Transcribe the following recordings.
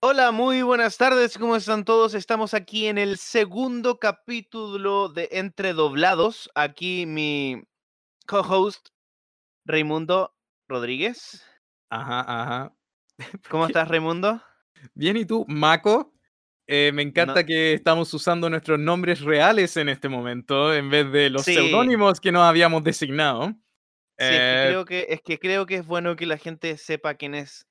Hola, muy buenas tardes, ¿cómo están todos? Estamos aquí en el segundo capítulo de Entre Doblados. Aquí mi co-host, Raimundo Rodríguez. Ajá, ajá. ¿Cómo estás, Raimundo? Bien, ¿y tú, Mako? Eh, me encanta No- que estamos usando nuestros nombres reales en este momento en vez de los Sí. seudónimos que nos habíamos designado. Sí, es que, Eh, creo que, es que creo que es bueno que la gente sepa quiénes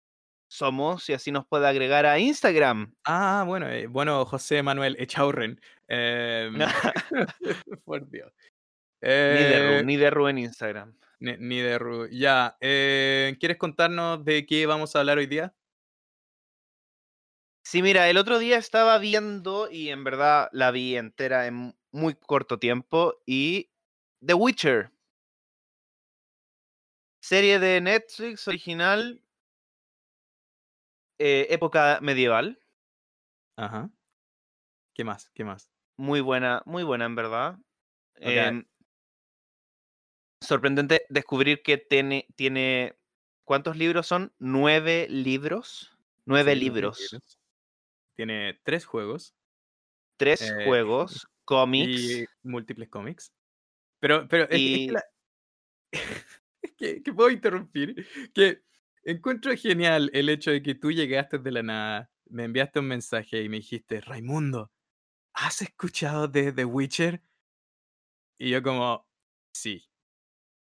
somos y así nos puede agregar a Instagram. Ah, bueno, eh, bueno, José Manuel Echaurren. Em, por Dios. ni de Eh, Ru, ni de Ru en Instagram. ni, ni de Ru. Ya, eh, ¿quieres contarnos de qué vamos a hablar hoy día? Sí, mira, el otro día estaba viendo y en verdad la vi entera en muy corto tiempo y The Witcher. Serie de Netflix original, eh, época medieval. Ajá. ¿Qué más? ¿Qué más? Muy buena, muy buena en verdad. Em, sorprendente descubrir que tiene, tiene, ¿cuántos libros son? Nueve libros. Nueve Sí, libros. Tiene tres juegos. Tres Eh, juegos, cómics. y múltiples cómics. Pero, pero es Y- que, la- es que, que puedo interrumpir. Que encuentro genial el hecho de que tú llegaste de la nada, me enviaste un mensaje y me dijiste, Raimundo, ¿has escuchado de The Witcher? Y yo como, sí,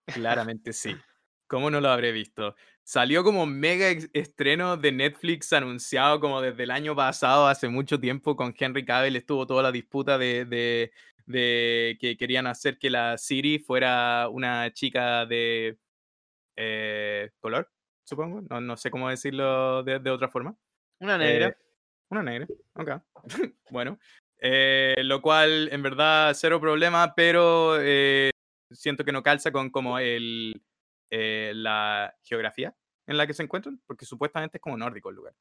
claramente sí. ¿Cómo no lo habré visto? Salió como mega estreno de Netflix anunciado como desde el año pasado, hace mucho tiempo, con Henry Cavill estuvo toda la disputa de, de, de que querían hacer que la Siri fuera una chica de eh, color, supongo. No, no sé cómo decirlo de, de otra forma. Una negra. Eh, una negra, ok. bueno, eh, lo cual en verdad cero problema, pero eh, siento que no calza con como el, eh, la geografía en la que se encuentran, porque supuestamente es como nórdico el lugar.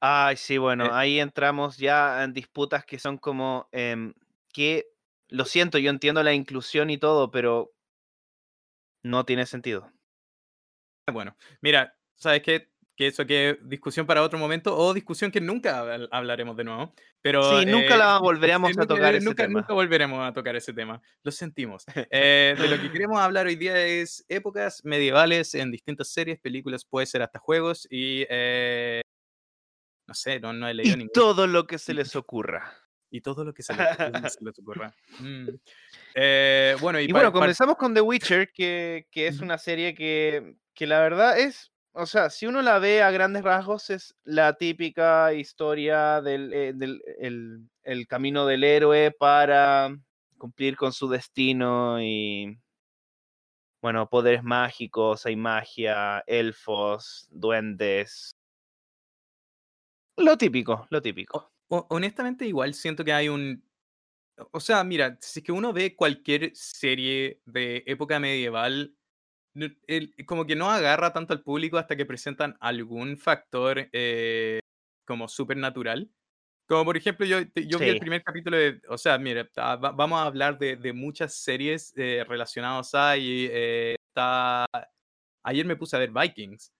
Ay, sí, bueno, ahí entramos ya en disputas que son como em, que, lo siento, yo entiendo la inclusión y todo, pero no tiene sentido. Bueno, mira, ¿sabes qué? Que eso que discusión para otro momento o discusión que nunca habl- hablaremos de nuevo. Pero, Sí, nunca eh, la volveremos a nunca- tocar ese nunca, tema. nunca volveremos a tocar ese tema. Lo sentimos. Eh, de lo que queremos hablar hoy día es épocas medievales en distintas series, películas, puede ser hasta juegos y eh, no sé, no, no he leído Y ningún todo lo que se les ocurra. y todo lo que se le, ocurra. Mm. Eh, bueno, y, Y bueno, comenzamos con The Witcher, que, que es una serie que, que la verdad es, o sea, si uno la ve a grandes rasgos, es la típica historia del eh, del- el, camino del héroe para cumplir con su destino y, bueno, poderes mágicos, hay magia, elfos, duendes. Lo típico, lo típico. ho- honestamente igual siento que hay un O sea, mira, si es que uno ve cualquier serie de época medieval, el- como que no agarra tanto al público hasta que presentan algún factor eh, como supernatural. Como por ejemplo, yo, yo vi el Sí. primer capítulo de, o sea, mira, vamos a hablar de, de muchas series eh, relacionadas a, y eh, está, ayer me puse a ver Vikings.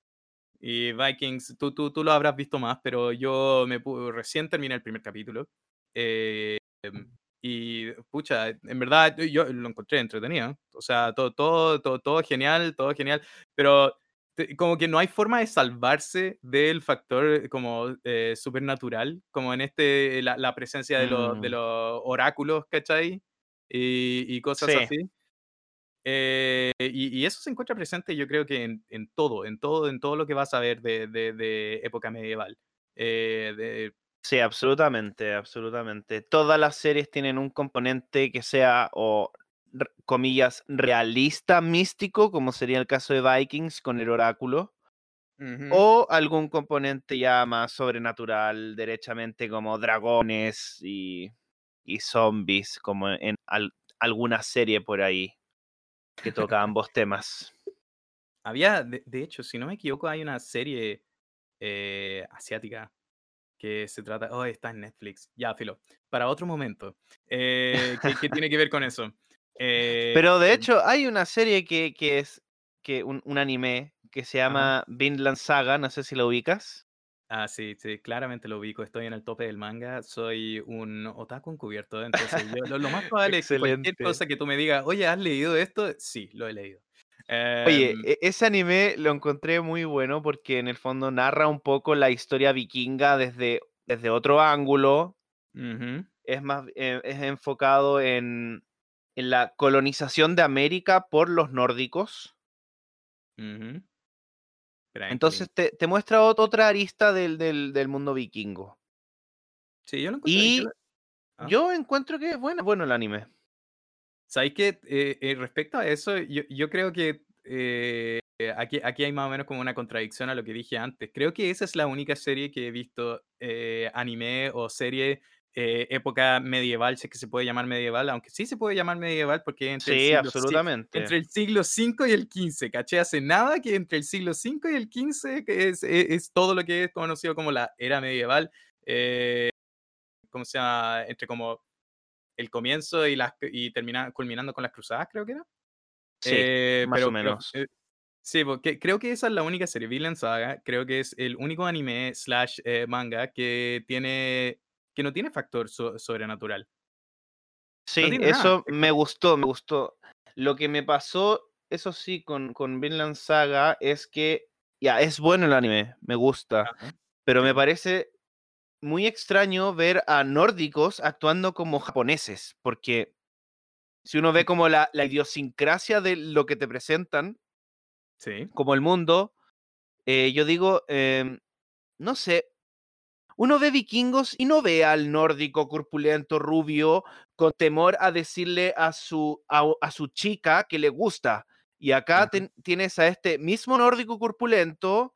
Y Vikings, tú, tú, tú lo habrás visto más, pero yo me recién terminé el primer capítulo. eh, em, y pucha, en verdad yo- lo encontré entretenido. O sea, todo, todo, todo, todo genial, todo genial. Pero como que no hay forma de salvarse del factor como eh, supernatural, como en este, la, la presencia de, los, de Mm. los oráculos, ¿cachai? Y, y cosas Sí. así. Eh, y, y eso se encuentra presente, yo creo que en, en todo, en todo, en todo lo que vas a ver de, de- de época medieval. Eh, de- Sí, absolutamente, absolutamente. Todas las series tienen un componente que sea, o comillas, realista, místico, como sería el caso de Vikings con el oráculo, o algún componente ya más sobrenatural, derechamente como dragones y, y zombies, como en al- alguna serie por ahí que toca ambos temas. Había, de, de hecho, si no me equivoco, hay una serie eh, asiática que se trata, oh, está en Netflix, ya, filo, para otro momento, eh, que, que tiene que ver con eso. Eh, Pero de hecho, hay una serie que, que es que un, un anime que se llama Vinland Saga, no sé si lo ubicas. Ah, sí, sí, claramente lo ubico. Estoy en el tope del manga. Soy un otaku encubierto. Entonces, yo, lo, lo más probable es que cualquier cosa que tú me digas, oye, ¿has leído esto? Sí, lo he leído. Oye, Em, e- ese anime lo encontré muy bueno porque en el fondo narra un poco la historia vikinga desde, desde otro ángulo. Es más, eh, es enfocado en, en la colonización de América por los nórdicos. Entonces te, te muestra ot- otra arista del, del, del mundo vikingo. sí, yo lo encuentro. Y Ah. yo encuentro que es bueno, bueno el anime. ¿Sabéis que eh, eh, respecto a eso, yo, yo creo que eh, aquí, aquí hay más o menos como una contradicción a lo que dije antes. Creo que esa es la única serie que he visto anime o serie eh, época medieval, si es que se puede llamar medieval, aunque sí se puede llamar medieval porque entre el siglo, absolutamente. entre el siglo V y el XV, ¿caché? Hace nada que entre el siglo V y el XV, que es, es- es todo lo que es conocido como la era medieval, eh, ¿cómo se llama? Entre como el comienzo y, las, y termina, culminando con las cruzadas, creo que era. Sí, Eh, más pero- o pero, menos. eh, sí, porque creo que esa es la única serie, Vinland Saga, creo que es el único anime slash eh, manga que tiene que no tiene factor so- sobrenatural. Sí, nada, eso es me gustó, me gustó. Lo que me pasó, eso sí, con, con Vinland Saga es que, ya, es bueno el anime, me gusta, Ajá. pero me parece muy extraño ver a nórdicos actuando como japoneses, porque si uno ve como la, la idiosincrasia de lo que te presentan, Sí. como el mundo, eh, yo digo, em, no sé, uno ve vikingos y no ve al nórdico corpulento rubio con temor a decirle a su, a, a su chica que le gusta. Y acá ten- tienes a este mismo nórdico corpulento,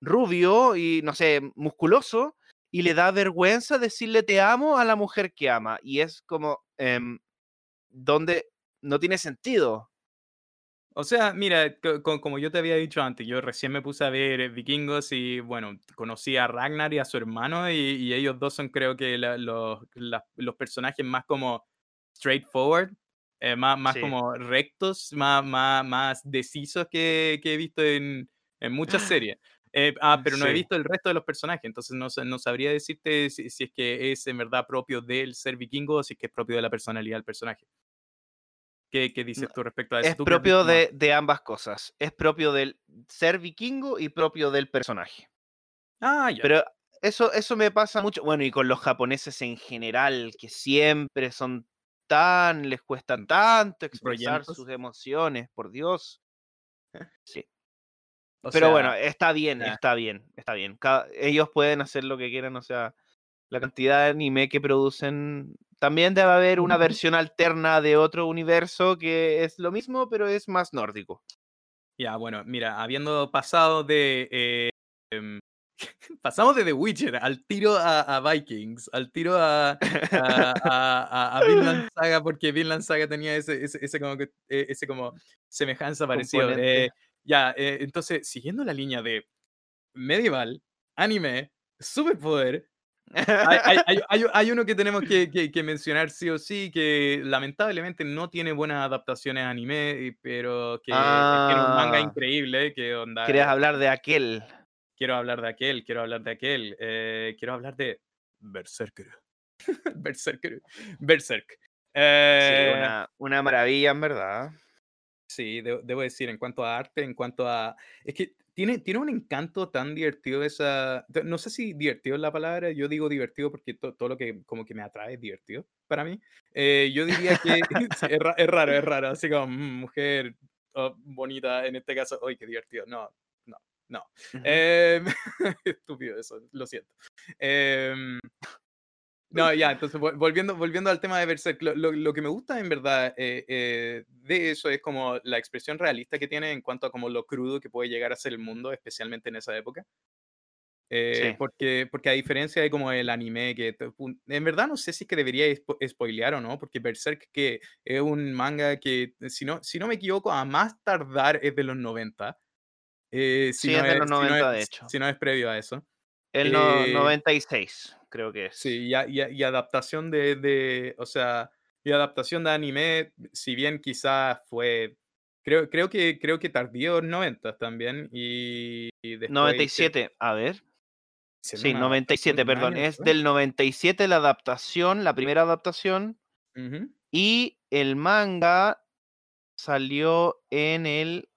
rubio y, no sé, musculoso, y le da vergüenza decirle te amo a la mujer que ama. Y es como, em, donde no tiene sentido. O sea, mira, co- co- como yo te había dicho antes, yo recién me puse a ver eh, Vikingos y bueno, conocí a Ragnar y a su hermano y, y ellos dos son creo que la- los, la- los personajes más como straightforward, eh, más, más Sí. como rectos, más, más, más decisos que, que he visto en, en muchas series. Eh, ah, pero no he visto el resto de los personajes, entonces no, no sabría decirte si, si es que es en verdad propio del ser vikingo o si es que es propio de la personalidad del personaje. ¿Qué, qué dices tú respecto a eso? Es ¿Tú que has propio de, de ambas cosas. Es propio del ser vikingo y propio del personaje. Ah, ya. Pero eso, eso me pasa mucho. Bueno, y con los japoneses en general, que siempre son tan, les cuesta tanto expresar sus emociones, por Dios. Sí. O Pero sea, bueno, está bien, está bien, está bien. Cada- ellos pueden hacer lo que quieran, o sea, la cantidad de anime que producen. También debe haber una versión alterna de otro universo que es lo mismo, pero es más nórdico. Ya, bueno, mira, habiendo pasado de. eh, em, pasamos de The Witcher al tiro a, a Vikings, al tiro a, a, a, a- a Vinland Saga, porque Vinland Saga tenía ese, ese, ese como, eh, ese como semejanza. Componente. Eh, ya, eh, entonces, siguiendo la línea de medieval, anime, superpoder, hay, hay, hay- hay- uno que tenemos que, que- que mencionar sí o sí, que lamentablemente no tiene buenas adaptaciones a anime, pero que tiene un manga Ah. increíble, que onda... Querías eh, hablar de aquel. Quiero hablar de aquel, quiero hablar de aquel, eh, quiero hablar de Berserker. Berserker. Berserk. Sí, Eh, una, una maravilla, en verdad. Sí, debo, debo decir, en cuanto a arte, en cuanto a... Es que tiene, tiene un encanto tan divertido esa... No sé si divertido es la palabra, yo digo divertido porque to- todo lo que como que me atrae es divertido para mí. Eh, yo diría que sí, es, ra- es raro, es raro, así como "Mm, mujer oh, bonita, en este caso, ¡ay, qué divertido! No, no, no. Ujú. Em, estúpido eso, lo siento. Em, no, ya, entonces vol- volviendo, volviendo al tema de Berserk, lo, lo- lo que me gusta en verdad eh, eh, de eso es como la expresión realista que tiene en cuanto a como lo crudo que puede llegar a ser el mundo, especialmente en esa época. Eh, Sí. porque, porque a diferencia de como el anime, que en verdad no sé si es que debería spo- spoilear o no, porque Berserk que es un manga que, si no, si no me equivoco, a más tardar es de los 90. eh, si Sí, no es de los si no 90, de es- hecho. Si no es previo a eso. El no- eh, 96, creo que es. Sí, y, adaptación de, de, o sea, y adaptación de anime, si bien quizás fue, creo, creo que creo que tardío en 90 también, y, y después... hice- 97, a ver. Sí, una 97, adaptación de un perdón. año Es después. del 97 la adaptación, la primera adaptación. Y el manga salió en el.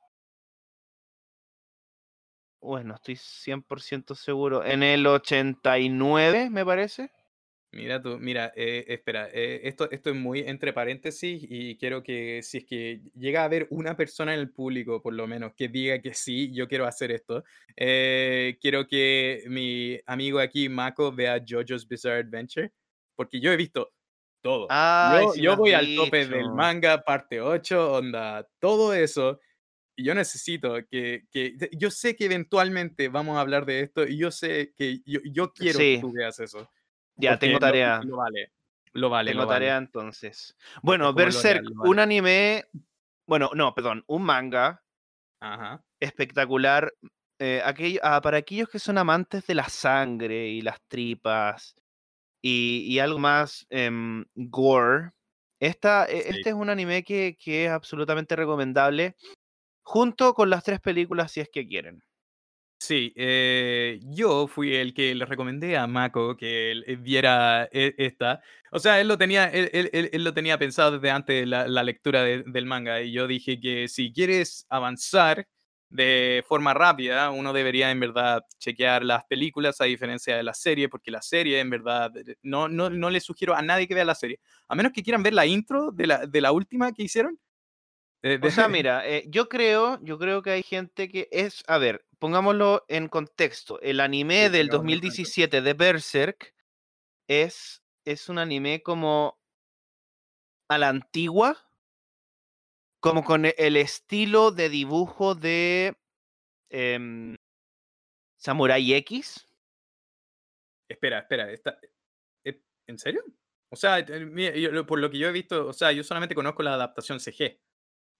Bueno, estoy 100% seguro. En el 89, me parece. Mira tú, mira, eh, espera, eh, esto, esto es muy entre paréntesis y quiero que si es que llega a haber una persona en el público, por lo menos, que diga que sí, yo quiero hacer esto, eh, quiero que mi amigo aquí, Mako, vea JoJo's Bizarre Adventure, porque yo he visto todo. Ay, yo yo voy al tope del manga, parte 8, onda, todo eso. Y yo necesito que, que, yo sé que eventualmente vamos a hablar de esto y yo sé que yo, yo quiero que tú veas eso. Ya, tengo tarea. Lo, vale. Lo vale. Tengo lo vale. tarea entonces. Bueno, Berserk, vale. un anime. Bueno, no, perdón, un manga Ajá. espectacular. eh, aquello- ah, para aquellos que son amantes de la sangre y las tripas y, y algo más em, gore, esta, e- Sí. este es un anime que, que es absolutamente recomendable junto con las tres películas si es que quieren. Sí, eh, yo fui el que le recomendé a Mako que eh, viera e- esta. O sea, él lo tenía, él, lo tenía pensado desde antes de la, la lectura de- del manga. Y yo dije que si quieres avanzar de forma rápida, uno debería en verdad chequear las películas a diferencia de la serie, porque la serie en verdad eh, no, no, no le sugiero a nadie que vea la serie. A menos que quieran ver la intro de la, de la última que hicieron. Eh, O sea, mira, eh, yo creo, yo creo que hay gente que es, a ver, pongámoslo en contexto. El anime Sí, del pongámoslo en contexto. 2017 de Berserk es, es un anime como a la antigua, como con e- el estilo de dibujo de em, Samurai X. Espera, espera, está- ¿en serio? O sea, eh, por lo que yo he visto, o sea, yo solamente conozco la adaptación CG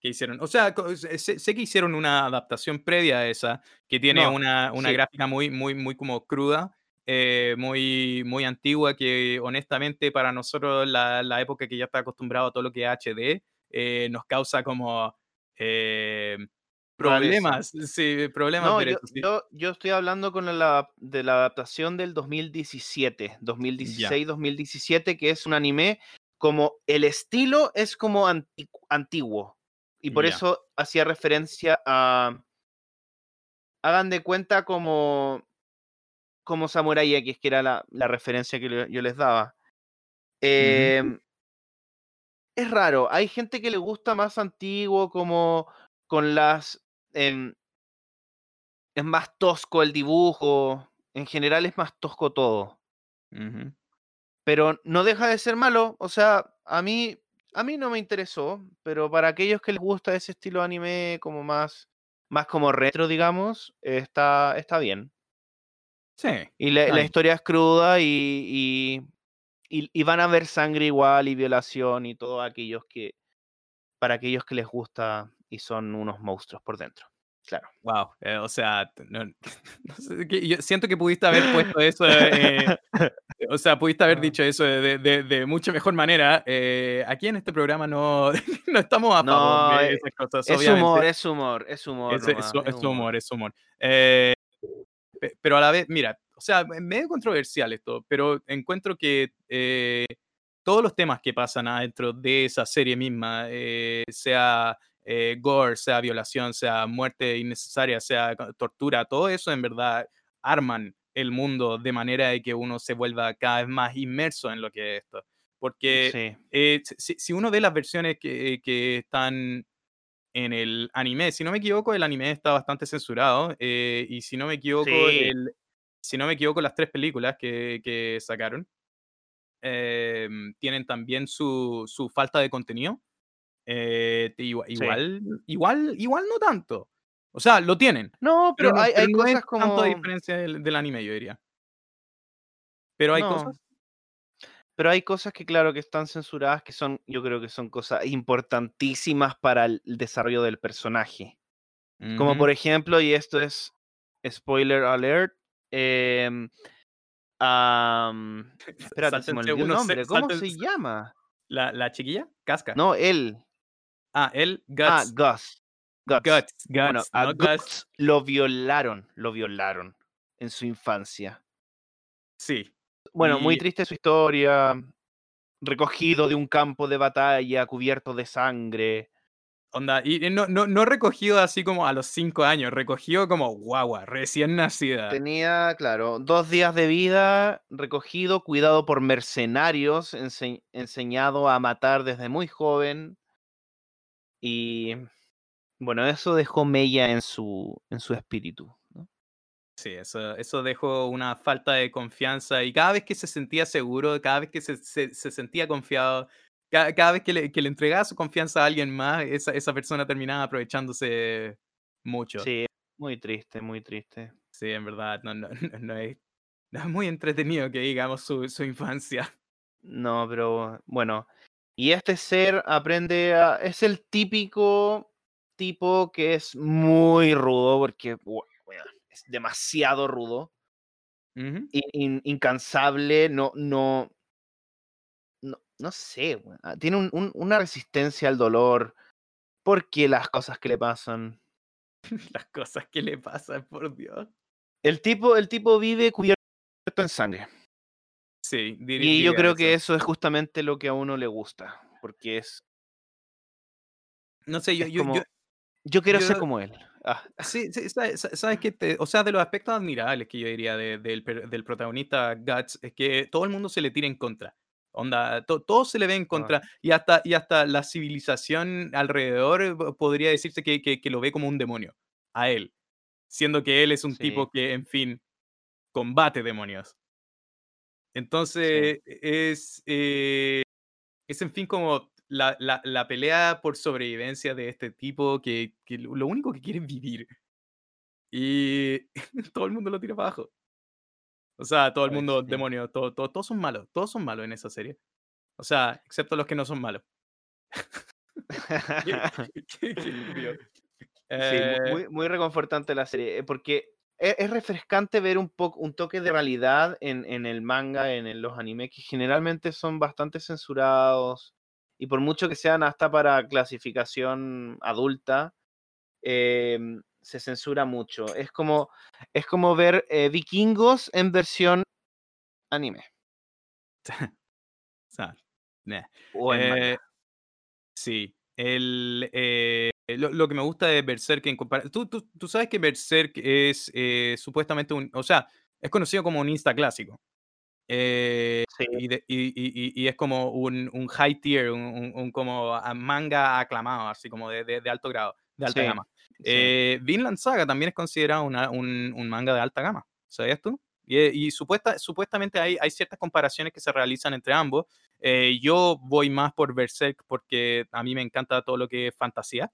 que hicieron. O sea, sé, sé- que hicieron una adaptación previa a esa, que tiene No, una, una sí. gráfica muy, muy, muy como cruda, eh, muy, muy antigua, que honestamente para nosotros, la, la época que ya está acostumbrado a todo lo que es HD, eh, nos causa como eh, problemas. Sí, problemas No, yo, sí. yo, yo estoy hablando con la, de la adaptación del 2017, 2016-2017, que es un anime como el estilo es como anti- antiguo. Y por eso hacía referencia a. Hagan de cuenta como. Como Samurai X, que era la, la referencia que le- yo les daba. Em, es raro. Hay gente que le gusta más antiguo, como con las. em, es más tosco el dibujo. En general es más tosco todo. Pero no deja de ser malo. O sea, a mí. A mí no me interesó. Pero para aquellos que les gusta ese estilo de anime como más. Más como retro, digamos. Está, está bien. Sí. Y la, la historia es cruda y, y, y- y van a ver sangre igual y violación y todo aquellos que. Para aquellos que les gusta y son unos monstruos por dentro. Claro. Wow, eh, o sea, t- no, no sé, que yo siento que pudiste haber puesto eso, eh, o sea, pudiste haber Ah. dicho eso de, de- de mucha mejor manera. Eh, aquí en este programa no, no estamos a No, favor de eh, esas cosas, Es obviamente. humor, es humor, es humor. Es, es- humor, es humor. Pe- pero a la vez, mira, o sea, es medio controversial esto, pero encuentro que todos los temas que pasan adentro de esa serie misma, sea eh, gore, sea violación, sea muerte innecesaria, sea tortura, todo eso en verdad arman el mundo de manera de que uno se vuelva cada vez más inmerso en lo que es esto. Porque Sí. eh, si, si uno ve las versiones que, que están en el anime, si no me equivoco, el anime está bastante censurado. eh, y si no me equivoco, Sí. el- si no me equivoco, las tres películas que, que sacaron em, tienen también su, su falta de contenido. Eh, igual, Sí. igual, no tanto. O sea, lo tienen. No, Pero, hay, pero hay no es cosas como. tanto diferencia del, del anime, yo diría. Pero hay No, cosas. Pero hay cosas que, claro, que están censuradas, que son, yo creo que son cosas importantísimas para el desarrollo del personaje. Como por ejemplo, y esto es spoiler alert, em, am, espérate, se me Sáltense olvidó el nombre, ¿cómo se llama? La, la chiquilla, Casca. No, él. Ah, él, Ah, Guts. Gus. Guts. Guts, Bueno, Guts, a no Gus. Guts lo violaron, lo violaron en su infancia. Sí. Bueno, muy triste su historia. Recogido de un campo de batalla cubierto de sangre. onda, y y no, no, no recogido así como a los cinco años, recogido como guagua, recién nacida. Tenía, claro, dos días de vida, recogido, cuidado por mercenarios, ense- enseñado a matar desde muy joven. Y bueno, eso dejó mella en su, en su espíritu. ¿no? Sí, eso, eso dejó una falta de confianza y cada vez que se sentía seguro, cada vez que se, se- se sentía confiado, cada, cada vez que le, que le entregaba su confianza a alguien más, esa, esa persona terminaba aprovechándose mucho. Sí, muy triste, muy triste. Sí, en verdad, no, no, no, no es, no es muy entretenido que digamos su, su infancia. No, pero bueno. Y este ser aprende a... Es el típico tipo que es muy rudo, porque bueno, es demasiado rudo. Ujú. in- in- incansable, no, no, no, no sé, weón, ah, tiene un- un- una resistencia al dolor, porque las cosas que le pasan. Las cosas que le pasan, por Dios. El tipo, el tipo vive cubierto en sangre. Sí, dir- Y yo diría creo que eso. eso es justamente lo que a uno le gusta, porque es, No sé, yo, yo, como, yo, yo quiero ser como él. Ah, Sí, sí, sabes, sa- sabes que, te- o sea, de los aspectos admirables que yo diría de- del, per- del protagonista Guts es que todo el mundo se le tira en contra. Onda, to- todo se le ve en contra y hasta, y hasta la civilización alrededor po- podría decirse que, que- que lo ve como un demonio a él, siendo que él es un Sí. tipo que, en fin, combate demonios. Entonces, es, eh, es, en fin, como la, la- la pelea por sobrevivencia de este tipo que, que lo único que quiere es vivir. Y todo el mundo lo tira para abajo. O sea, todo el mundo, sí. demonios, todo, todo- todos son malos. Todos son malos en esa serie. O sea, excepto los que no son malos. Qué- qué- qué. Sí, Eh, mu- muy, muy reconfortante la serie, eh, porque e- es, refrescante ver un poco un toque de realidad en, en el manga, en, los animes, que generalmente son bastante censurados, y por mucho que sean hasta para clasificación adulta, em, se censura mucho. Es como, es como ver eh, vikingos en versión anime o sea, nah. o en. Eh, sí, el, eh, lo, lo que me gusta de Berserk en comparación. Tú, tú, tú sabes que Berserk es eh, supuestamente un. O sea, es conocido como un Insta clásico. Eh, Sí, y, de- y- y- y- es como un, un high tier, un, un- un como manga aclamado, así como de, de- de alto grado, de alta Sí, gama. sí. Eh, Vinland Saga también es considerado una- un, manga de alta gama, ¿sabías tú? Y, eh, y supuesta, supuestamente hay, hay ciertas comparaciones que se realizan entre ambos. Eh, yo voy más por Berserk porque a mí me encanta todo lo que es fantasía.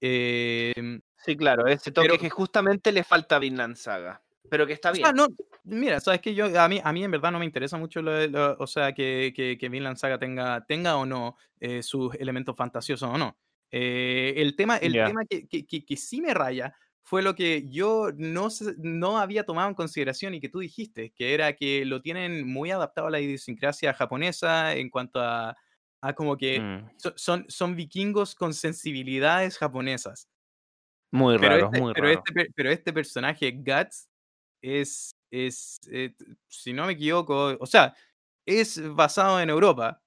Eh, Sí, claro, ese toque pero- que justamente le falta a Vinland Saga, pero que está O sea, bien. no, mira, sabes que yo, a mí, a mí en verdad no me interesa mucho, lo, lo- o sea, que, que, que Vinland Saga tenga, tenga o no eh, sus elementos fantasiosos o no. Eh, el tema, el Ya. tema que, que, que- sí me raya fue lo que yo no, no había tomado en consideración y que tú dijiste, que era que lo tienen muy adaptado a la idiosincrasia japonesa en cuanto a, a como que Mm, so- son, son vikingos con sensibilidades japonesas. Muy Pero raro, este, muy pero, raro. este, per- pero este personaje, Guts, es, es eh, si no me equivoco, o sea, es basado en Europa.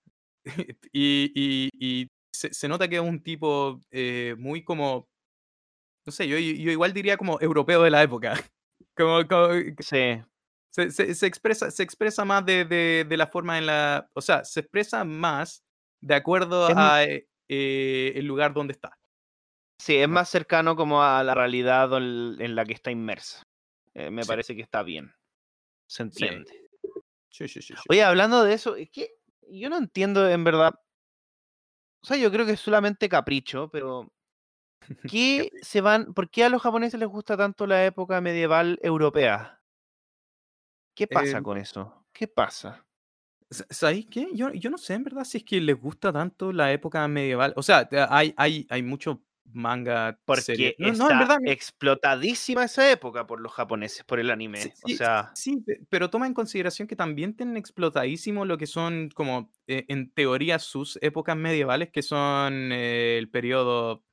y y- y se, se nota que es un tipo eh, muy como, no sé, yo, yo igual diría como europeo de la época. Como, como- Sí, se, se- se expresa, se expresa más de, de- de la forma en la, o sea, se expresa más de acuerdo Es a eh, eh, el lugar donde está. sí, es más cercano como a la realidad en la que está inmersa. Eh, me Sí. parece que está bien. Se entiende. Sí, sí. Oye, hablando de eso, es que yo no entiendo en verdad. O sea, yo creo que es solamente capricho, pero ¿qué se van? ¿Por qué a los japoneses les gusta tanto la época medieval europea? ¿Qué pasa Eh, con eso? ¿Qué pasa? Sa- ¿Sabéis qué? Yo, yo no sé en verdad si es que les gusta tanto la época medieval. O sea, hay, hay, hay mucho manga serie. Porque No, no, en está verdad. explotadísima esa época por los japoneses, por el Sí, anime. O sí, sea, sí, pe- pero toma en consideración que también tienen explotadísimo lo que son, como eh, en teoría, sus épocas medievales, que son eh, el periodo.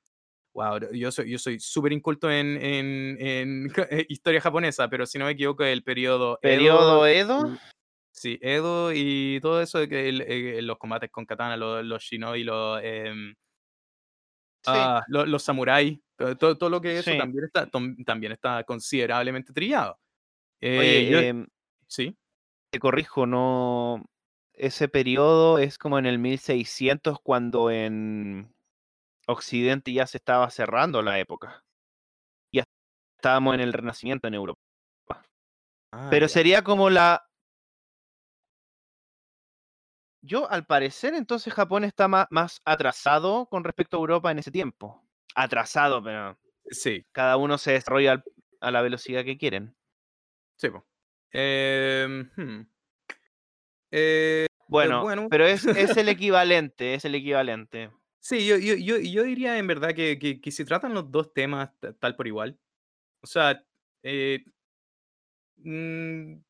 Wow, yo soy, yo soy súper inculto en, en, en historia japonesa, pero si no me equivoco, el periodo Edo, periodo Edo. y- Sí, Edo y todo eso de que el- eh, los combates con katana, los, los shinobi, los, em, Sí. ah, lo- los, samuráis, todo, todo, lo que es eso Sí. también está, también está considerablemente trillado. Eh, Oye, yo- em, sí, te corrijo, no. Ese periodo es como en el 1600, cuando en Occidente ya se estaba cerrando la época. Ya estábamos en el Renacimiento en Europa. Ah, Pero ya. sería como la. Yo, al parecer, entonces Japón está más, atrasado con respecto a Europa en ese tiempo. Atrasado, pero Sí, cada uno se desarrolla al- a la velocidad que quieren. sí. hmm. Eh, Bueno, bueno. pero es, es el equivalente, es el equivalente. Sí, yo, yo, yo, yo diría en verdad que, que, que se tratan los dos temas ta- tal por igual. O sea, eh, mm,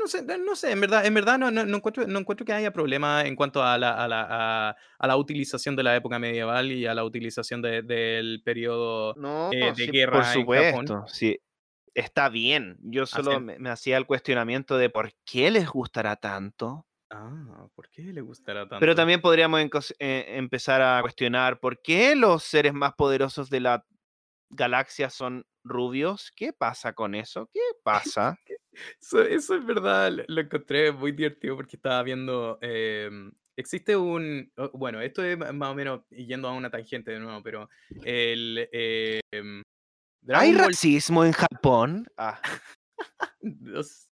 no sé, no sé, en verdad, en verdad no, no, no encuentro, no encuentro que haya problema en cuanto a la, a, la, a, a la utilización de la época medieval y a la utilización de- del periodo No, eh, de sí, guerra por en Japón. supuesto, sí. Está bien. Yo solo me, me hacía el cuestionamiento de por qué les gustará tanto. Ah, ¿por qué le gustará tanto? Pero también podríamos eh, empezar a cuestionar por qué los seres más poderosos de la galaxia son rubios. ¿Qué pasa con eso? ¿Qué pasa? Eso, eso es verdad, lo, lo encontré muy divertido porque estaba viendo. em, existe un. Bueno, esto es más o menos yendo a una tangente de nuevo, pero el. em, ¿Hay Ball racismo en Japón? Ah, no, es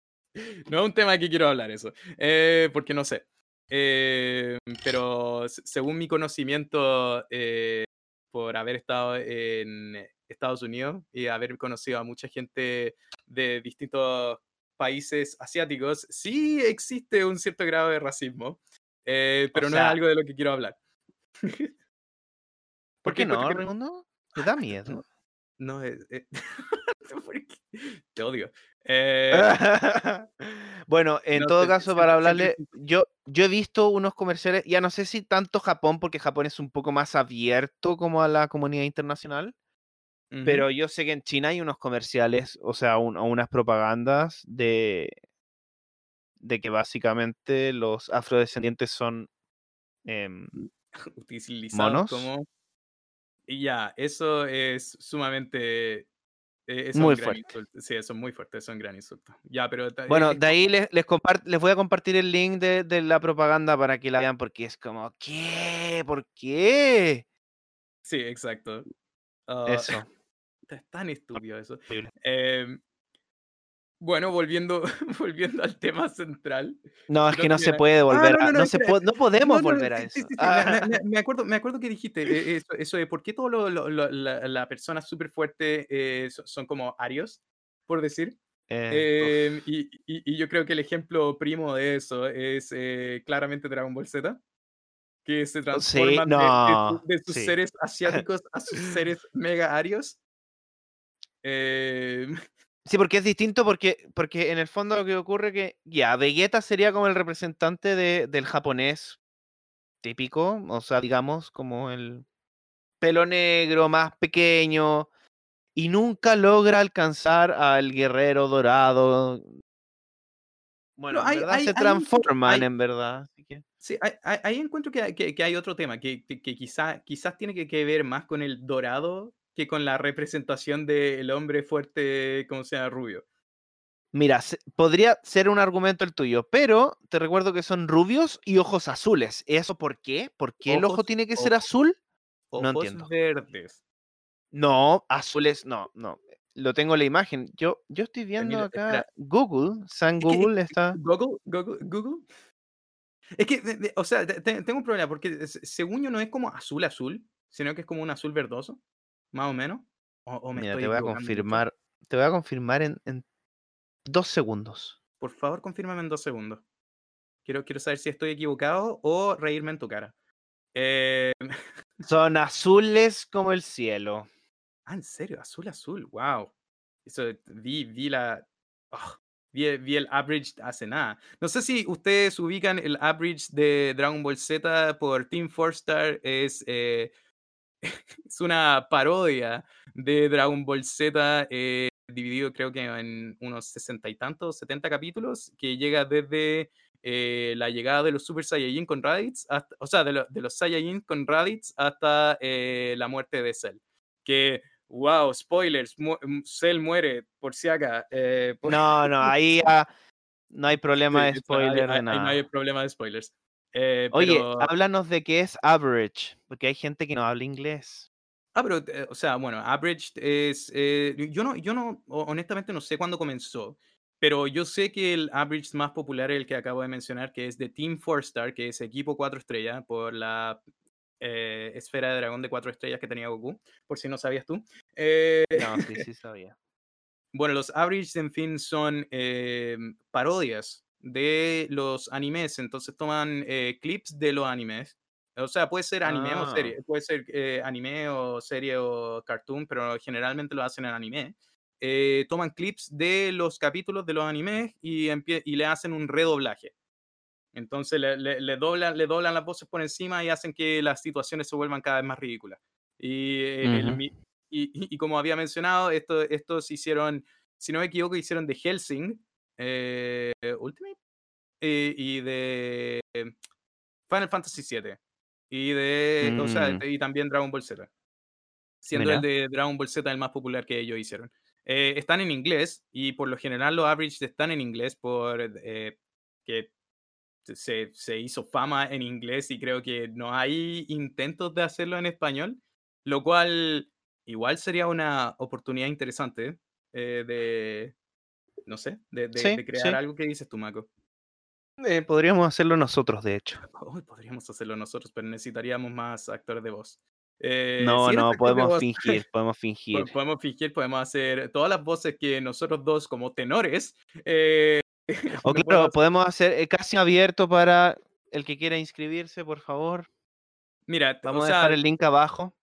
un tema que quiero hablar eso, eh, porque no sé. Eh, pero se- según mi conocimiento, eh, por haber estado en Estados Unidos y haber conocido a mucha gente de distintos países asiáticos, sí existe un cierto grado de racismo, eh, pero no sea- es algo de lo que quiero hablar. ¿Por qué no, Raimundo? ¿Te da miedo? No, es... ¿por qué? Te odio. Eh, bueno, en no, todo se- caso, siempre- para siempre hablarle, yo, yo he visto unos comerciales, ya no sé si tanto Japón, porque Japón es un poco más abierto como a la comunidad internacional, pero yo sé que en China hay unos comerciales, o sea, un- unas propagandas de, de que básicamente los afrodescendientes son utilizados ¿Monos? como. Y ya, eso es sumamente. eh, eso es Muy fuerte. insulto. Sí, eso es muy fuerte, eso es un gran insulto. Ya, pero. ta- Bueno, de ahí les, les, les voy a compartir el link de, de la propaganda para que la vean, porque es como, ¿qué? ¿Por qué? Sí, exacto. Ah, Eso. Es tan estúpido eso. Em, bueno, volviendo, volviendo al tema central. No, es que no se puede volver no, no, a. no, No, se espera, po- no podemos No, no, no, volver a sí, eso. sí, sí, sí, Ah, me- acuerdo, me acuerdo que dijiste eh, eso, eso de por qué todas la, la persona súper fuerte eh, son, son como arios, por decir. eh, Em, y, y- y yo creo que el ejemplo primo de eso es eh, claramente Dragon Ball Z, que se transforman de- de, no, su- de sus sí. seres asiáticos a sus seres mega arios. Em, Sí, porque es distinto, porque, porque en el fondo lo que ocurre que, ya, Vegeta sería como el representante de, del japonés típico, o sea, digamos, como el pelo negro, más pequeño, y nunca logra alcanzar al guerrero dorado. Bueno, en verdad hay- se transforman, hay- en verdad. así que- Sí, ahí, encuentro que, que- que hay otro tema, que, que, que quizá, quizás tiene que ver más con el dorado que con la representación del hombre fuerte, como sea, rubio. Mira, podría ser un argumento el tuyo, pero te recuerdo que son rubios y ojos azules. ¿Eso por qué? ¿Por qué el ojo tiene que ser ojos- azul? No Ojos entiendo. verdes. No, azules, no, no. Lo tengo en la imagen. Yo, yo estoy viendo acá espera. Google, San Es que- Google está. Google, Google, Google. Es que, de- de- o sea, te- te- tengo un problema, porque se- según yo no es como azul azul, sino que es como un azul verdoso, más o menos. O, o me Mira, estoy te voy a confirmar. Te voy a confirmar en, en dos segundos. Por favor, confírmame en dos segundos. Quiero, quiero saber si estoy equivocado o reírme en tu cara. Eh, Son azules como el cielo. Ah, en serio, azul, azul, wow. Eso, vi, vi la. ah, vi, el- vi el average hace nada. No sé si ustedes ubican el average de Dragon Ball Z por Team Four Star. Es, eh, es una parodia de Dragon Ball Z eh, dividido creo que en unos sesenta y tantos, setenta capítulos, que llega desde eh, la llegada de los Super Saiyajin con Raditz, hasta, o sea, de, lo- de los Saiyajin con Raditz hasta eh, la muerte de Cell. Que, wow, spoilers, mu- mm, Cell muere por si acá. eh, por- No, no, ahí ya no hay problema Sí, ahí- de ahí- ahí no hay problema de spoilers. Eh, Oye, pero- háblanos de qué es average, porque hay gente que no habla inglés. Ah, pero, eh, o sea, bueno, Average es. eh, yo no, yo no, ho- honestamente no sé cuándo comenzó, pero yo sé que el Average más popular es el que acabo de mencionar, que es de Team 4-Star, que es equipo 4 estrellas, por la eh, esfera de dragón de 4 estrellas que tenía Goku, por si no sabías tú. No, sí, sí sabía. bueno, los Average, en fin, son eh, parodias de los animes, entonces toman eh, clips de los animes. O sea, puede ser anime o Ah. serie, puede ser eh, anime o serie o cartoon, pero generalmente lo hacen en anime. Eh, toman clips de los capítulos de los animes y, y le hacen un redoblaje. Entonces le, le- le doblan, le doblan las voces por encima y hacen que las situaciones se vuelvan cada vez más ridículas. El y, y- y como había mencionado, esto, estos hicieron, si no me equivoco, hicieron de Helsing eh, Ultimate eh, y de Final Fantasy VII. Y de, o sea, Mm. y también Dragon Ball Z. Siendo el Mira. de Dragon Ball Z el más popular que ellos hicieron. Eh, están en inglés y por lo general los average están en inglés por eh, que se, se hizo fama en inglés y creo que no hay intentos de hacerlo en español, lo cual igual sería una oportunidad interesante eh, de, no sé, de, de- Sí, de crear sí. algo que dices tú, Mako. Eh, podríamos hacerlo nosotros, de hecho. Uy, podríamos hacerlo nosotros, pero necesitaríamos más actores de voz. Eh, No, si no, podemos voz, fingir, podemos po- fingir. podemos fingir, podemos hacer todas las voces que nosotros dos como tenores. eh, O no claro, podemos- podemos hacer casi abierto para el que quiera inscribirse, por favor. Mira, Vamos o a dejar el link abajo.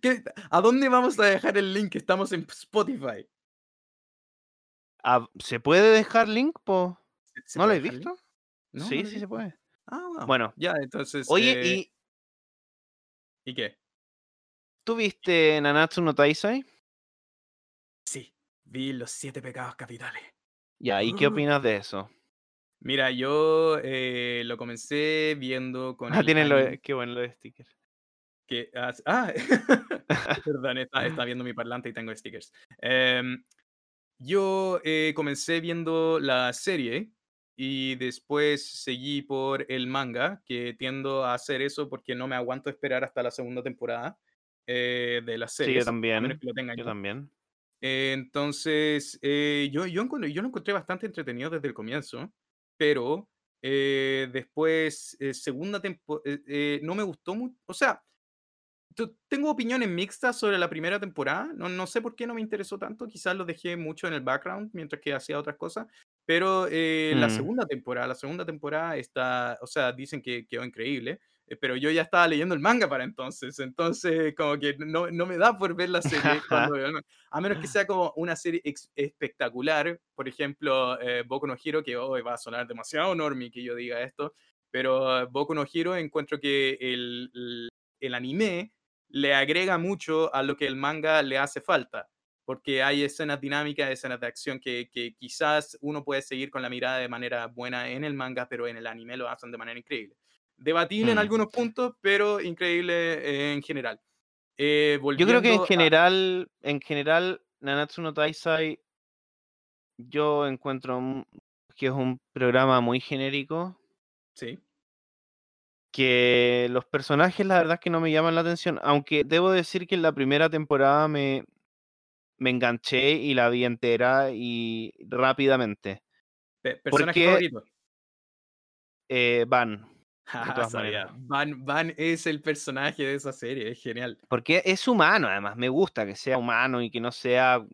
¿qué- ¿a dónde vamos a dejar el link? Estamos en Spotify. Ah, ¿Se puede dejar link, po? ¿Se- se ¿No lo he visto? No, sí, no sí se puede. Ah, wow. Bueno. Ya, entonces. Oye, eh, ¿y ¿y qué? tú viste Nanatsu no Taisai? Sí, vi los siete pecados capitales. Ya, ¿y qué Uh. opinas de eso? Mira, yo eh, lo comencé viendo con. Ah, tienen lo qué bueno lo de sticker. que hace- Ah, perdón, está, está viendo mi parlante y tengo stickers. Em, yo eh, comencé viendo la serie y después seguí por el manga, que tiendo a hacer eso porque no me aguanto esperar hasta la segunda temporada eh, de la Sí, serie. yo también. que lo tengan Yo también. Eh, entonces, eh, yo, yo, encontré- yo lo encontré bastante entretenido desde el comienzo, pero después, segunda temporada, no me gustó mucho. O sea, tengo opiniones mixtas sobre la primera temporada. No, no sé por qué no me interesó tanto. Quizás lo dejé mucho en el background mientras que hacía otras cosas. Pero eh, la Mm. segunda temporada, la segunda temporada está, o sea, dicen que quedó increíble. eh, Pero yo ya estaba leyendo el manga para entonces. Entonces, como que no, no me da por ver la serie cuando veo el manga. A menos que sea como una serie espectacular. Por ejemplo, eh, Boku no Hero, que hoy va a sonar demasiado normie que yo diga esto. Pero eh, Boku no Hero encuentro que el, el anime le agrega mucho a lo que el manga le hace falta. Porque hay escenas dinámicas, escenas de acción que, que quizás uno puede seguir con la mirada de manera buena en el manga, pero en el anime lo hacen de manera increíble. Debatible en Mm. algunos puntos, pero increíble en general. Eh, Yo creo que en a- general, en general, Nanatsu no Taisai, yo encuentro que es un programa muy genérico, Sí. Que los personajes la verdad es que no me llaman la atención, aunque debo decir que en la primera temporada me, me enganché y la vi entera y rápidamente. Pe- ¿Personaje qué? favorito? Eh, Van, Ah. Van, Van es el personaje de esa serie, es genial. porque es humano además, me gusta que sea humano y que no sea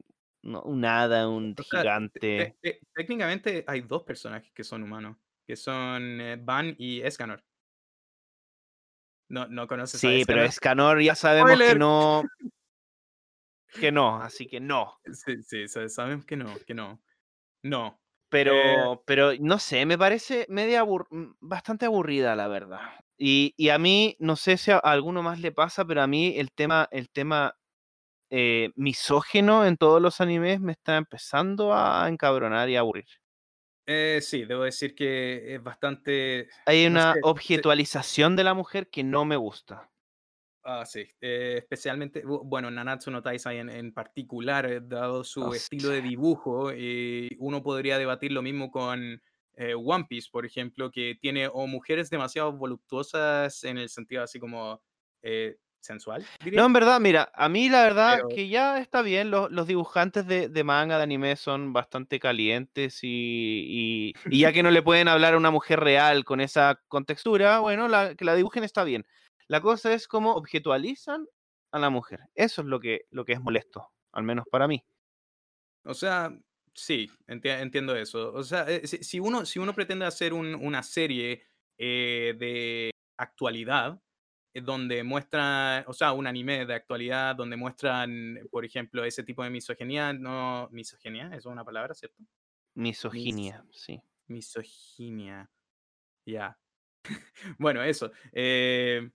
no, un hada, un O sea, gigante. te- te- técnicamente hay dos personajes que son humanos, que son eh, Van y Escanor. No, no conoces a Sí, pero Escanor? Ya sabemos que no. Que no, así que no. Sí, sí, sa- sabemos que no, que no. No. Pero, pero no sé, me parece media abur- mm, bastante aburrida, la verdad. Y, y a mí, no sé si a alguno más le pasa, pero a mí el tema, el tema eh, misógeno en todos los animes me está empezando a encabronar y a aburrir. Eh, sí, debo decir que es bastante... Hay no una sé, objetualización de la mujer que no me gusta. Ah, sí. eh, especialmente, bu- bueno, Nanatsu no Taizai en, en particular, eh, dado su No estilo de dibujo, y uno podría debatir lo mismo con eh, One Piece, por ejemplo, que tiene o mujeres demasiado voluptuosas en el sentido así como eh, sensual, diría. No, en verdad, mira, a mí la verdad Pero- que ya está bien, los, los dibujantes de, de manga, de anime son bastante calientes y, y- y ya que no le pueden hablar a una mujer real con esa contextura, bueno, la, que la dibujen está bien. La cosa es cómo objetualizan a la mujer. Eso es lo que, lo que es molesto, al menos para mí. O sea, sí, enti- entiendo eso. O sea, eh, si, si uno, si uno pretende hacer un- una serie eh, de actualidad, donde muestra, o sea, un anime de actualidad donde muestran, por ejemplo, ese tipo de misoginia, no, misoginia, eso es una palabra, ¿cierto? Misoginia, sí. Misoginia, ya. bueno, eso. eh,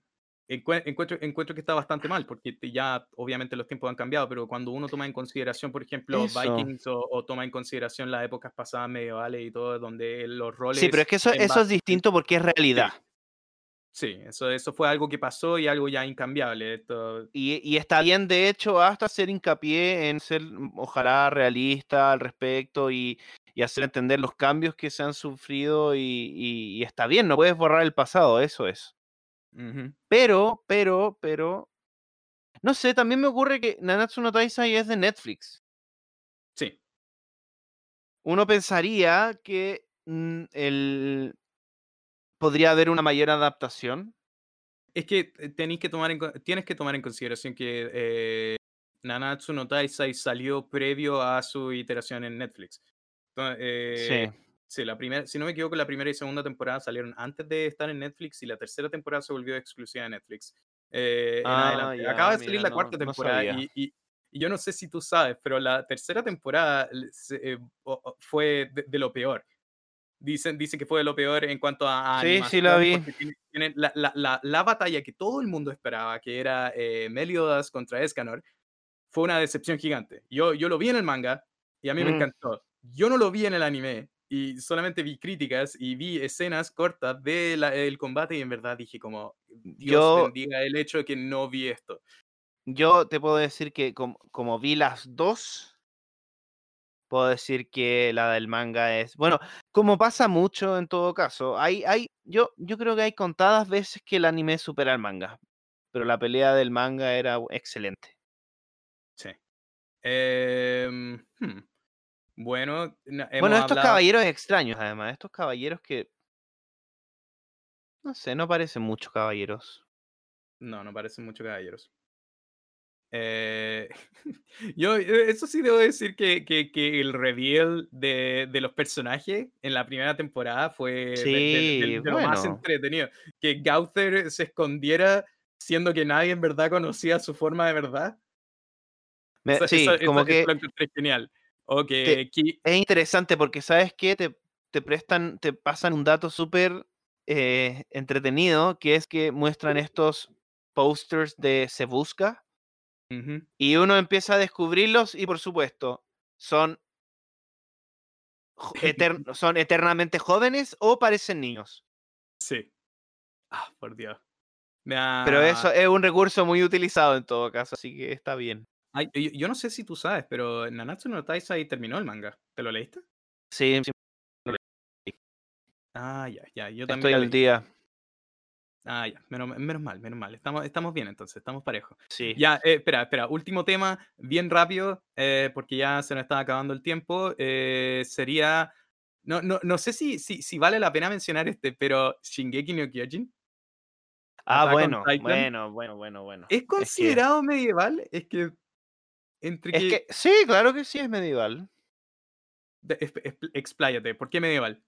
encue- encuentro, encuentro que está bastante mal, porque ya obviamente los tiempos han cambiado, pero cuando uno toma en consideración, por ejemplo, Eso. Vikings o, o toma en consideración las épocas pasadas medievales y todo, donde los roles... Sí, pero es que eso, eso es distinto porque es realidad. Sí, eso, eso fue algo que pasó y algo ya incambiable. Esto, Y, y está bien, de hecho, hasta hacer hincapié en ser, mm, ojalá, realista al respecto y, y hacer entender los cambios que se han sufrido y, y- está bien, no puedes borrar el pasado, eso es. Pero, pero, pero, no sé, también me ocurre que Nanatsu no Taizai es de Netflix. Sí, Uno pensaría que mm, el, podría haber una mayor adaptación. es que eh, tenéis que tomar en, tienes que tomar en consideración que eh, Nanatsu no Taizai salió previo a su iteración en Netflix. Entonces, eh, Sí. Sí, la primera, si no me equivoco, la primera y segunda temporada salieron antes de estar en Netflix y la tercera temporada se volvió exclusiva de Netflix. eh, Ah, ya, Acaba de salir mira, la no- cuarta temporada y, y- y yo no sé si tú sabes, pero la tercera temporada se- eh, fue de, de lo peor. Dicen, dicen que fue de lo peor en cuanto a, a Sí, sí animación, vi. porque tiene- tiene la, la- la- la batalla que todo el mundo esperaba, que era eh, Meliodas contra Escanor, fue una decepción gigante. Yo, yo lo vi en el manga y a mí me Mm. encantó. Yo no lo vi en el anime y solamente vi críticas y vi escenas cortas del combate y en verdad dije como, Dios Yo- bendiga el hecho de que no vi esto. Yo te puedo decir que como, como vi las dos, puedo decir que la del manga es, bueno, como pasa mucho en todo caso, hay, hay, yo, yo creo que hay contadas veces que el anime supera al manga, pero la pelea del manga era excelente. Sí. Em, hmm. Bueno, bueno, estos hablado- caballeros extraños además, estos caballeros que, no sé, no parecen muchos caballeros. No, no parecen mucho caballeros. Eh, yo, eh, eso sí debo decir que, que- que el reveal de, de los personajes en la primera temporada fue de- de- de- Sí, de lo más entretenido. Que Gauther se escondiera siendo que nadie en verdad conocía su forma de verdad. Me- Eso- sí, eso- eso- como eso que lo encontré genial. O que es interesante porque, ¿sabes qué? Te, te prestan, te pasan un dato súper eh, entretenido, que es que muestran estos posters de Se Busca Y uno empieza a descubrirlos y, por supuesto, son, etern- son eternamente jóvenes o parecen niños. Sí. Ah, por Dios. Pero eso es un recurso muy utilizado en todo caso, así que está bien. Ay, yo, yo no sé si tú sabes, pero Nanatsu no Taizai terminó el manga. ¿Te lo leíste? Sí, sí, Ah, ya, ya. Yo estoy también. lo al día. Ah, ya. Menos, menos mal, menos mal. Estamos, estamos bien entonces, estamos parejos. Sí. Ya, eh, espera, espera. Último tema, bien rápido, eh, porque ya se nos está acabando el tiempo. eh, sería. No, no, no sé si, si, si vale la pena mencionar este, pero Shingeki no Kyojin. Ah, Attack bueno, bueno, bueno, bueno, bueno. ¿Es que- considerado medieval? Es que. Entre Es que. que, sí, claro que sí es medieval. de- expláyate, ¿por qué medieval?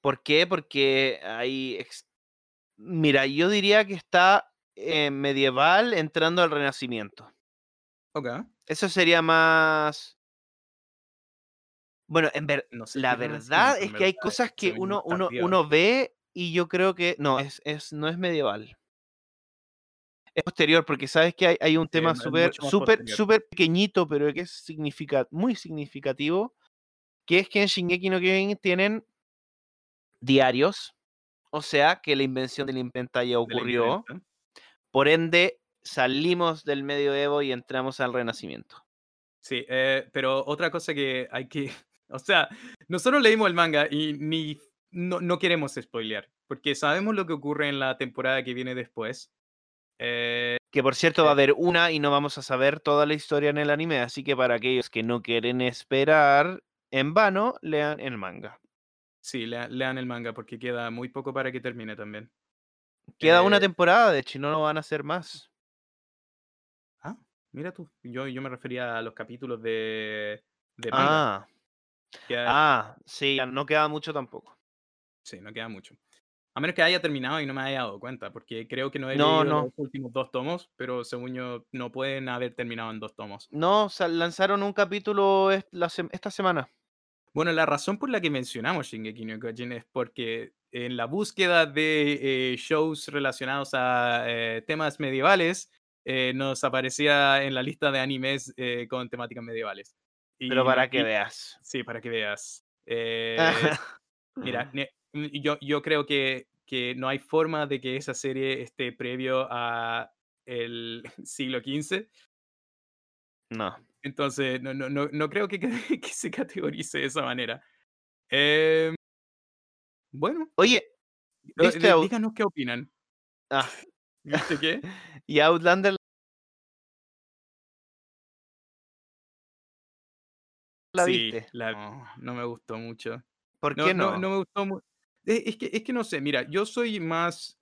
¿Por qué? Porque hay... ex- Mira, yo diría que está eh, medieval entrando al renacimiento. Ok. Eso sería más... Bueno, en ver... No sé la verdad es que hay cosas que uno, uno, uno ve y yo creo que... No, es, es, no es medieval. es posterior, porque sabes que hay, hay un tema súper, súper, súper pequeñito, pero que es significa, muy significativo, que es que en Shingeki no Kyojin tienen diarios, o sea que la invención de la imprenta ya ocurrió, imprenta. por ende salimos del medioevo y entramos al renacimiento. Sí, eh, pero otra cosa que hay que. O sea, nosotros leímos el manga y ni. No, no queremos spoilear, porque sabemos lo que ocurre en la temporada que viene después. Eh, Que por cierto va a Eh. haber una y no vamos a saber toda la historia en el anime, así que para aquellos que no quieren esperar en vano, lean el manga. Sí, lea- lean el manga porque queda muy poco para que termine también. Queda una Eh, temporada, de hecho, no lo van a hacer más. Ah, mira tú. Yo, yo me refería a los capítulos de, de manga. Ah, ah, sí, no queda mucho tampoco. Sí, no queda mucho. A menos que haya terminado y no me haya dado cuenta, porque creo que no he No, leído no. los últimos dos tomos, pero según yo no pueden haber terminado en dos tomos. No, lanzaron un capítulo esta semana. Bueno, la razón por la que mencionamos Shingeki no Kyojin es porque en la búsqueda de eh, shows relacionados a eh, temas medievales, eh, nos aparecía en la lista de animes con temáticas medievales. Y Pero para que y- veas. Sí, para que veas. Mira, yo, yo creo que, que no hay forma de que esa serie esté previo a el siglo XV. No. Entonces, no, no, no, no creo que, que se categorice de esa manera. Em, bueno, Oye, ¿viste díganos qué opinan. ah, ¿Viste qué? y Outlander la Sí, viste. la- no, no me gustó mucho. ¿Por No, qué no, no? no me gustó mucho. Es que, es que no sé, mira, yo soy más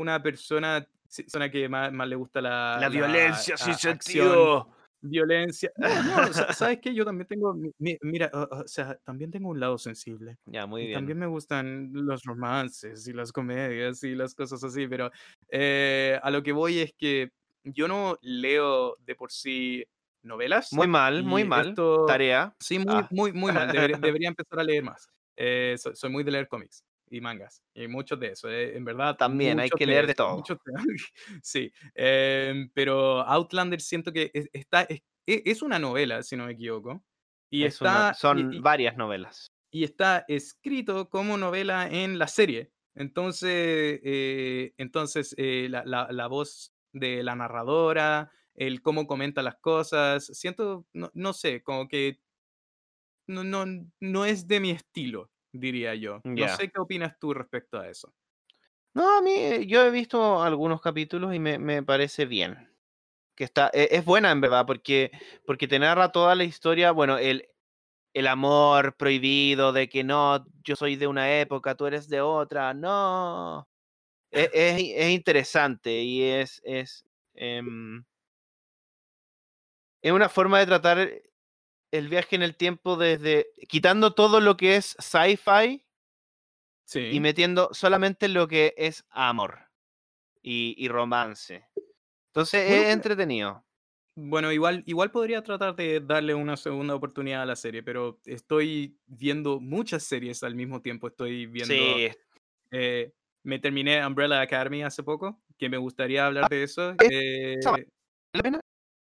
una persona, persona que más, más le gusta la, La violencia sin a- acción, sentido. Violencia. No, no, sa- ¿sabes qué? Yo también tengo, mi- mi- mira, o, sea, también tengo un lado sensible. Ya, muy bien. también me gustan los romances y las comedias y las cosas así, pero eh, a lo que voy es que yo no leo de por sí novelas. Muy mal, muy mal. esto- Tarea. Sí, muy, Ah. muy, muy mal. Debería, debería empezar a leer más. Eh, soy, soy muy de leer cómics y mangas y muchos de eso. eh, en verdad. También hay que leer de todo. muchos sí, em, pero Outlander siento que es, está, es, e- es una novela, si no me equivoco. Y Es está, son y- varias novelas. y está escrito como novela en la serie. Entonces, eh, entonces eh, la, la- la voz de la narradora, el cómo comenta las cosas, siento, no, no sé, como que no, no, no es de mi estilo, diría yo. No sé qué opinas tú respecto a eso. No, a mí, eh, yo he visto algunos capítulos y me, me parece bien. Que está, e- es buena en verdad, porque, porque te narra toda la historia, bueno, el, el amor prohibido de que no, yo soy de una época, tú eres de otra, no. Es, es, es interesante y es, es, em, es una forma de tratar el viaje en el tiempo desde, quitando todo lo que es sci-fi Sí. y metiendo solamente lo que es amor y, y romance. Entonces Bueno, es entretenido. Bueno, igual, igual podría tratar de darle una segunda oportunidad a la serie, pero estoy viendo muchas series al mismo tiempo. Estoy viendo. Sí, eh, me terminé Umbrella Academy hace poco, que me gustaría hablar de eso. eh,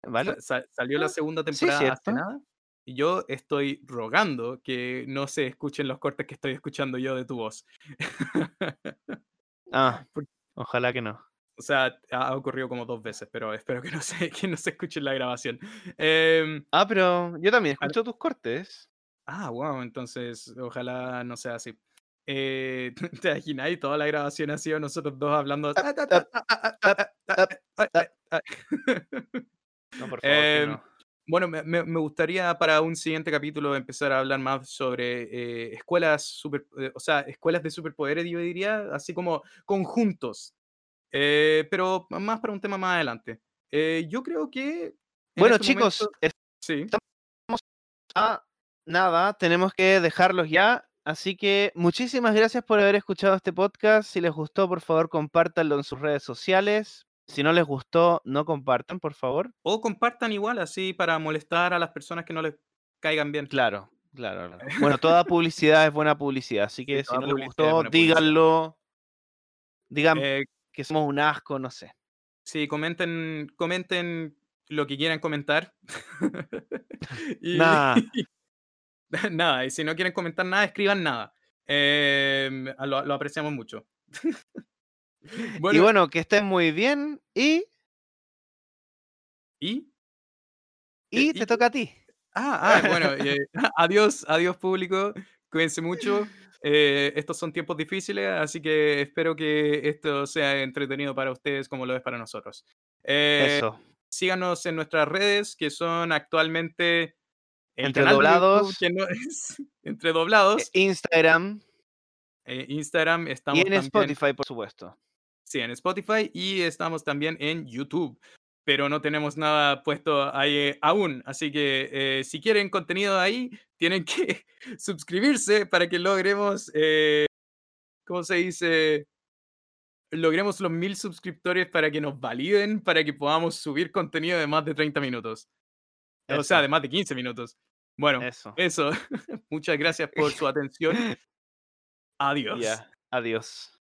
¿vale salió la Ah, segunda sí, temporada hace nada. Yo estoy rogando que no se escuchen los cortes que estoy escuchando yo de tu voz. Ah, ojalá que no. O sea, ha ocurrido como dos veces, pero espero que no se, que no se escuche la grabación. Em, Ah, pero yo también escucho tus cortes. ah, wow, entonces ojalá no sea así. Eh, ¿Te imaginas? Y toda la grabación ha sido nosotros dos hablando. No, por favor, que Em, no. Bueno, me, gustaría para un siguiente capítulo empezar a hablar más sobre eh, escuelas super, eh, o sea, escuelas de superpoderes, yo diría, así como conjuntos. Eh, pero más para un tema más adelante. Yo creo que. en Bueno, este chicos, momento- es- sí. ah, nada, tenemos que dejarlos ya. Así que muchísimas gracias por haber escuchado este podcast. Si les gustó, por favor, compártanlo en sus redes sociales. Si no les gustó, no compartan, por favor. O compartan igual, así para molestar a las personas que no les caigan bien. Claro, Claro, claro. Bueno, toda publicidad es buena publicidad, así que si no les gustó, díganlo. Digan Eh, que somos un asco, no sé. sí, comenten, comenten lo que quieran comentar. y, Nada. nada, y si no quieren comentar nada, escriban nada. Em, lo apreciamos mucho. Y bueno, que estén muy bien y, ¿y? y ¿y te toca a ti. Ah, ah, bueno, eh, adiós, adiós público, cuídense mucho. eh, estos son tiempos difíciles, así que espero que esto sea entretenido para ustedes como lo es para nosotros. Eh, Eso. síganos en nuestras redes, que son actualmente Entre YouTube, doblados. que no es entre doblados. Instagram eh, Instagram, estamos y en también Spotify, por supuesto. Sí, en Spotify y estamos también en YouTube. Pero no tenemos nada puesto ahí eh, aún. Así que eh, si quieren contenido ahí, tienen que suscribirse para que logremos, eh, ¿cómo se dice? Logremos los mil suscriptores para que nos validen, para que podamos subir contenido de más de 30 minutos. O sea, Eso. de más de 15 minutos. Bueno, Eso. eso. Muchas gracias por su atención. Adiós. Ya. Adiós.